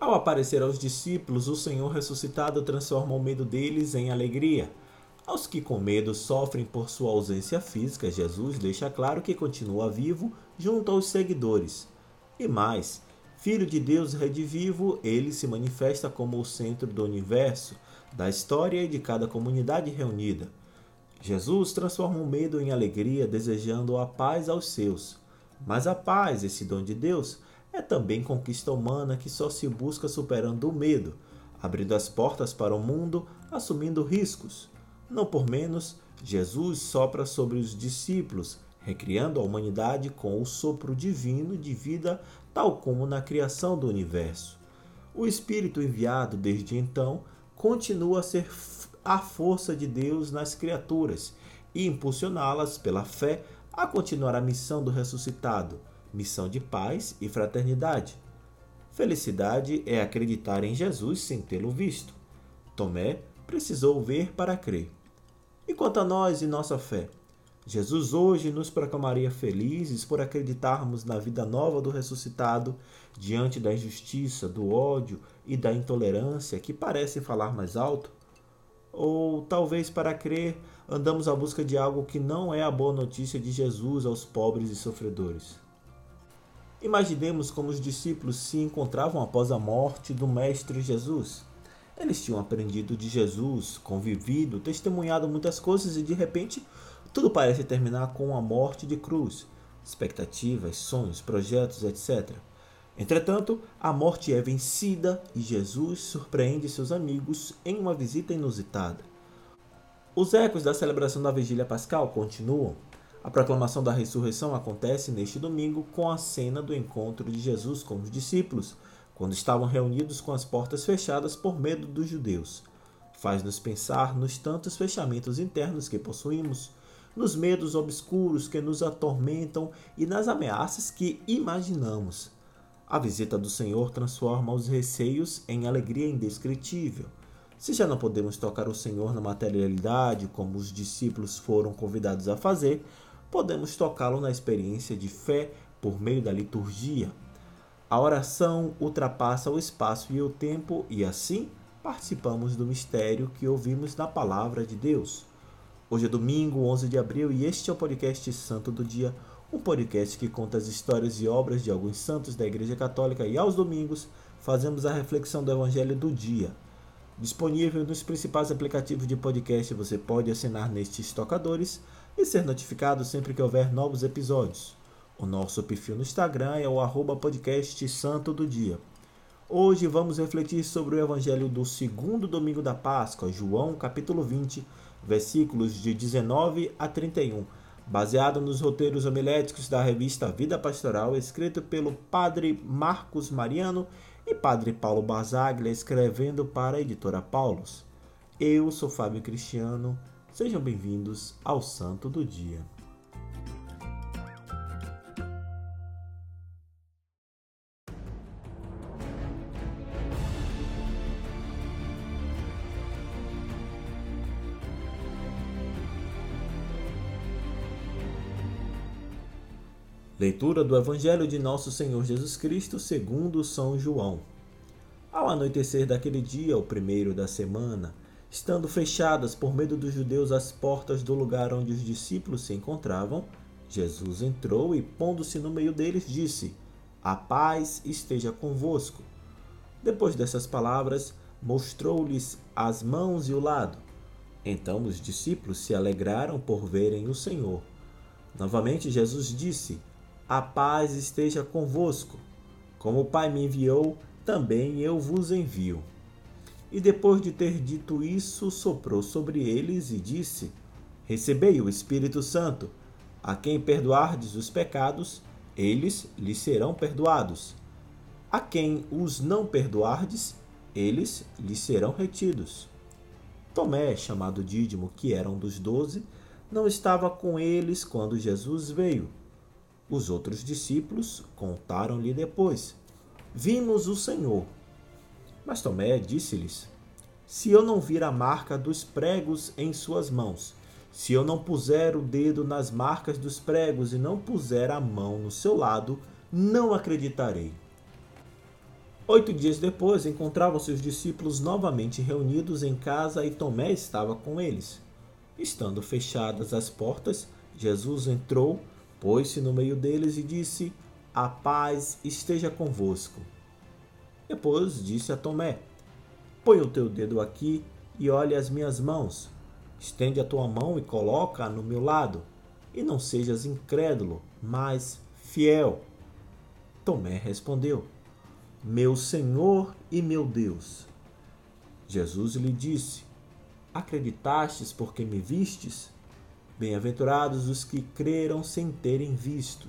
Ao aparecer aos discípulos, o Senhor ressuscitado transforma o medo deles em alegria. Aos que com medo sofrem por sua ausência física, Jesus deixa claro que continua vivo junto aos seguidores. E mais, Filho de Deus redivivo, ele se manifesta como o centro do universo, da história e de cada comunidade reunida. Jesus transforma o medo em alegria, desejando a paz aos seus. Mas a paz, esse dom de Deus, é também conquista humana que só se busca superando o medo, abrindo as portas para o mundo, assumindo riscos. Não por menos, Jesus sopra sobre os discípulos, recriando a humanidade com o sopro divino de vida, tal como na criação do universo. O Espírito enviado desde então continua a ser a força de Deus nas criaturas e impulsioná-las pela fé a continuar a missão do ressuscitado, missão de paz e fraternidade. Felicidade é acreditar em Jesus sem tê-lo visto. Tomé precisou ver para crer. E quanto a nós e nossa fé? Jesus hoje nos proclamaria felizes por acreditarmos na vida nova do ressuscitado diante da injustiça, do ódio e da intolerância que parecem falar mais alto? Ou talvez para crer andamos à busca de algo que não é a boa notícia de Jesus aos pobres e sofredores? Imaginemos como os discípulos se encontravam após a morte do Mestre Jesus. Eles tinham aprendido de Jesus, convivido, testemunhado muitas coisas e de repente tudo parece terminar com a morte de cruz. Expectativas, sonhos, projetos, etc. Entretanto, a morte é vencida e Jesus surpreende seus amigos em uma visita inusitada. Os ecos da celebração da Vigília Pascal continuam a proclamação da ressurreição acontece neste domingo com a cena do encontro de Jesus com os discípulos, quando estavam reunidos com as portas fechadas por medo dos judeus. Faz-nos pensar nos tantos fechamentos internos que possuímos, nos medos obscuros que nos atormentam e nas ameaças que imaginamos. A visita do Senhor transforma os receios em alegria indescritível. Se já não podemos tocar o Senhor na materialidade, como os discípulos foram convidados a fazer, podemos tocá-lo na experiência de fé por meio da liturgia. A oração ultrapassa o espaço e o tempo e assim participamos do mistério que ouvimos na palavra de Deus. Hoje é domingo, 11 de abril, e este é o podcast Santo do Dia, um podcast que conta as histórias e obras de alguns santos da Igreja Católica e aos domingos fazemos a reflexão do Evangelho do dia. Disponível nos principais aplicativos de podcast, você pode assinar nestes tocadores e ser notificado sempre que houver novos episódios. O nosso perfil no Instagram é o arroba podcast Santo do Dia. Hoje vamos refletir sobre o Evangelho do segundo domingo da Páscoa, João capítulo 20, versículos de 19 a 31, baseado nos roteiros homiléticos da revista Vida Pastoral, escrito pelo padre Marcos Mariano e padre Paulo Basaglia, escrevendo para a editora Paulus. Eu sou Fábio Cristiano Sejam bem-vindos ao Santo do Dia. Leitura do Evangelho de Nosso Senhor Jesus Cristo segundo São João. Ao anoitecer daquele dia, o primeiro da semana, Estando fechadas por medo dos judeus as portas do lugar onde os discípulos se encontravam, Jesus entrou e, pondo-se no meio deles, disse: A paz esteja convosco. Depois dessas palavras, mostrou-lhes as mãos e o lado. Então os discípulos se alegraram por verem o Senhor. Novamente Jesus disse: A paz esteja convosco. Como o Pai me enviou, também eu vos envio. E depois de ter dito isso, soprou sobre eles e disse: Recebei o Espírito Santo. A quem perdoardes os pecados, eles lhes serão perdoados. A quem os não perdoardes, eles lhes serão retidos. Tomé, chamado Dídimo, que era um dos doze, não estava com eles quando Jesus veio. Os outros discípulos contaram-lhe depois: Vimos o Senhor. Mas Tomé disse-lhes: Se eu não vir a marca dos pregos em suas mãos, se eu não puser o dedo nas marcas dos pregos e não puser a mão no seu lado, não acreditarei. Oito dias depois, encontravam-se os discípulos novamente reunidos em casa e Tomé estava com eles. Estando fechadas as portas, Jesus entrou, pôs-se no meio deles e disse: A paz esteja convosco. Depois disse a Tomé: Põe o teu dedo aqui e olhe as minhas mãos. Estende a tua mão e coloca-a no meu lado. E não sejas incrédulo, mas fiel. Tomé respondeu: meu Senhor e meu Deus. Jesus lhe disse: Acreditastes porque me vistes? Bem-aventurados os que creram sem terem visto.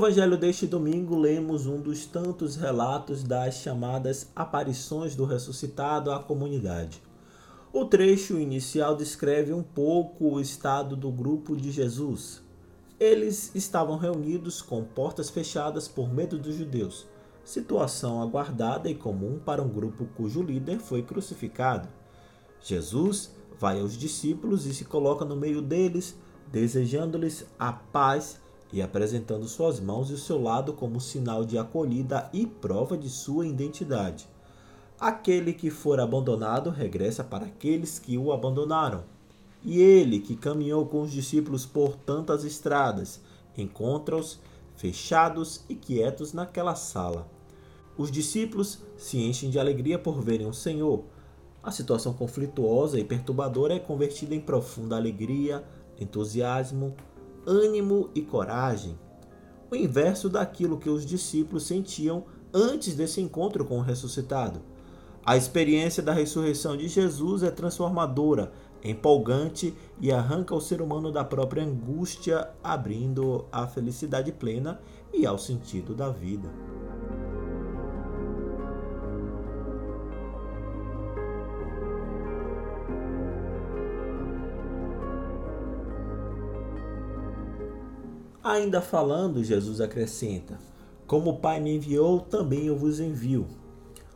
Evangelho deste domingo, lemos um dos tantos relatos das chamadas aparições do ressuscitado à comunidade. O trecho inicial descreve um pouco o estado do grupo de Jesus. Eles estavam reunidos com portas fechadas por medo dos judeus, situação aguardada e comum para um grupo cujo líder foi crucificado. Jesus vai aos discípulos e se coloca no meio deles, desejando-lhes a paz e apresentando suas mãos e o seu lado como sinal de acolhida e prova de sua identidade. Aquele que for abandonado regressa para aqueles que o abandonaram. E ele, que caminhou com os discípulos por tantas estradas, encontra-os fechados e quietos naquela sala. Os discípulos se enchem de alegria por verem o Senhor. A situação conflituosa e perturbadora é convertida em profunda alegria, entusiasmo, ânimo e coragem. O inverso daquilo que os discípulos sentiam antes desse encontro com o ressuscitado. A experiência da ressurreição de Jesus é transformadora, empolgante e arranca o ser humano da própria angústia, abrindo à felicidade plena e ao sentido da vida. Ainda falando, Jesus acrescenta: Como o Pai me enviou, também eu vos envio.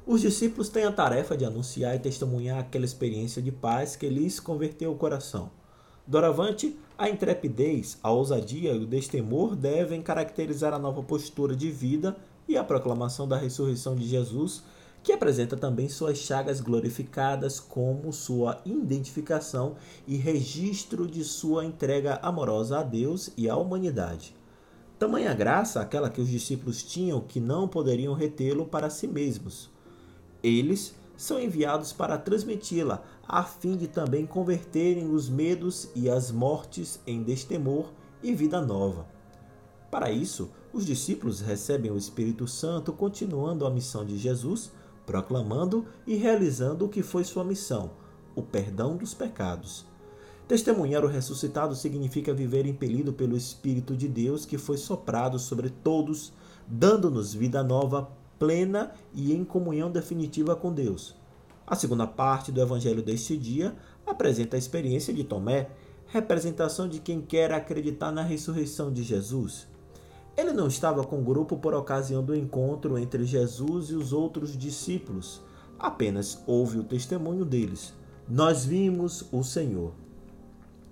Os discípulos têm a tarefa de anunciar e testemunhar aquela experiência de paz que lhes converteu o coração. Doravante, a intrepidez, a ousadia e o destemor devem caracterizar a nova postura de vida e a proclamação da ressurreição de Jesus, que apresenta também suas chagas glorificadas como sua identificação e registro de sua entrega amorosa a Deus e à humanidade. Tamanha graça aquela que os discípulos tinham que não poderiam retê-lo para si mesmos. Eles são enviados para transmiti-la, a fim de também converterem os medos e as mortes em destemor e vida nova. Para isso, os discípulos recebem o Espírito Santo, continuando a missão de Jesus, proclamando e realizando o que foi sua missão, o perdão dos pecados. Testemunhar o ressuscitado significa viver impelido pelo Espírito de Deus que foi soprado sobre todos, dando-nos vida nova plena e em comunhão definitiva com Deus. A segunda parte do evangelho deste dia apresenta a experiência de Tomé, representação de quem quer acreditar na ressurreição de Jesus. Ele não estava com o grupo por ocasião do encontro entre Jesus e os outros discípulos, apenas ouve o testemunho deles. Nós vimos o Senhor.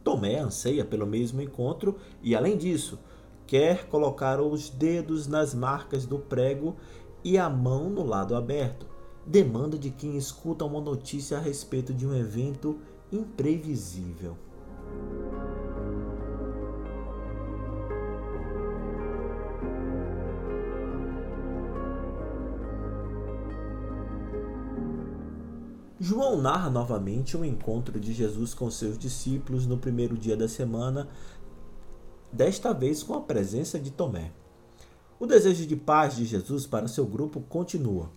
Tomé anseia pelo mesmo encontro e, além disso, quer colocar os dedos nas marcas do prego e a mão no lado aberto. Demanda de quem escuta uma notícia a respeito de um evento imprevisível. João narra novamente um encontro de Jesus com seus discípulos no primeiro dia da semana, desta vez com a presença de Tomé. O desejo de paz de Jesus para seu grupo continua.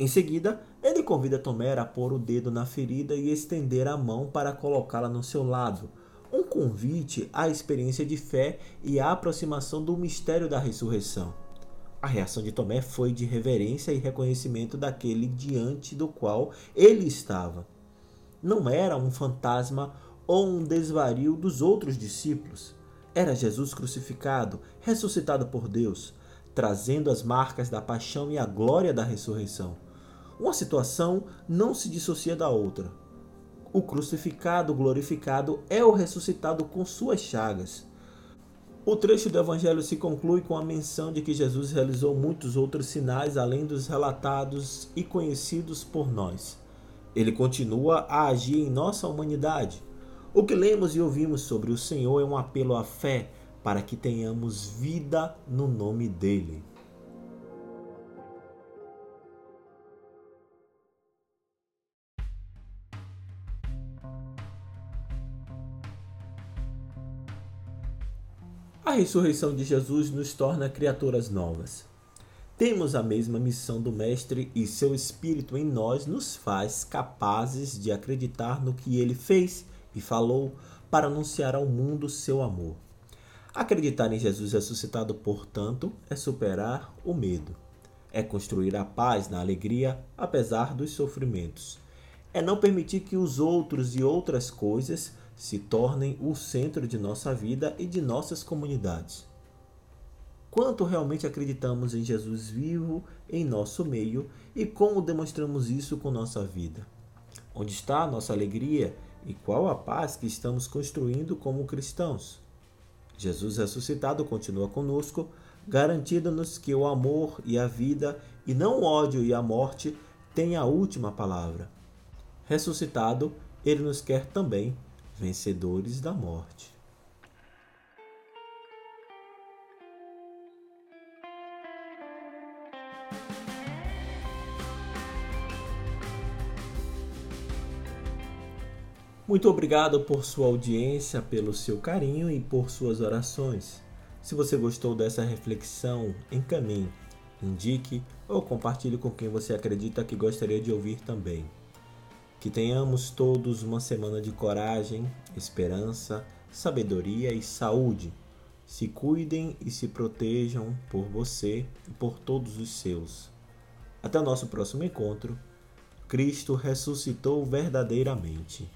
Em seguida, ele convida Tomé a pôr o dedo na ferida e estender a mão para colocá-la no seu lado, um convite à experiência de fé e à aproximação do mistério da ressurreição. A reação de Tomé foi de reverência e reconhecimento daquele diante do qual ele estava. Não era um fantasma ou um desvario dos outros discípulos. Era Jesus crucificado, ressuscitado por Deus, trazendo as marcas da paixão e a glória da ressurreição. Uma situação não se dissocia da outra. O crucificado glorificado é o ressuscitado com suas chagas. O trecho do Evangelho se conclui com a menção de que Jesus realizou muitos outros sinais além dos relatados e conhecidos por nós. Ele continua a agir em nossa humanidade. O que lemos e ouvimos sobre o Senhor é um apelo à fé para que tenhamos vida no nome dele. A ressurreição de Jesus nos torna criaturas novas. Temos a mesma missão do Mestre e seu Espírito em nós nos faz capazes de acreditar no que ele fez e falou para anunciar ao mundo seu amor. Acreditar em Jesus ressuscitado, portanto, é superar o medo, é construir a paz na alegria apesar dos sofrimentos, é não permitir que os outros e outras coisas se tornem o centro de nossa vida e de nossas comunidades. Quanto realmente acreditamos em Jesus vivo em nosso meio e como demonstramos isso com nossa vida? Onde está a nossa alegria e qual a paz que estamos construindo como cristãos? Jesus ressuscitado continua conosco, garantindo-nos que o amor e a vida, e não o ódio e a morte, têm a última palavra. Ressuscitado, ele nos quer também vencedores da morte. Muito obrigado por sua audiência, pelo seu carinho e por suas orações. Se você gostou dessa reflexão, encaminhe, indique ou compartilhe com quem você acredita que gostaria de ouvir também. Que tenhamos todos uma semana de coragem, esperança, sabedoria e saúde. Se cuidem e se protejam por você e por todos os seus. Até o nosso próximo encontro. Cristo ressuscitou verdadeiramente.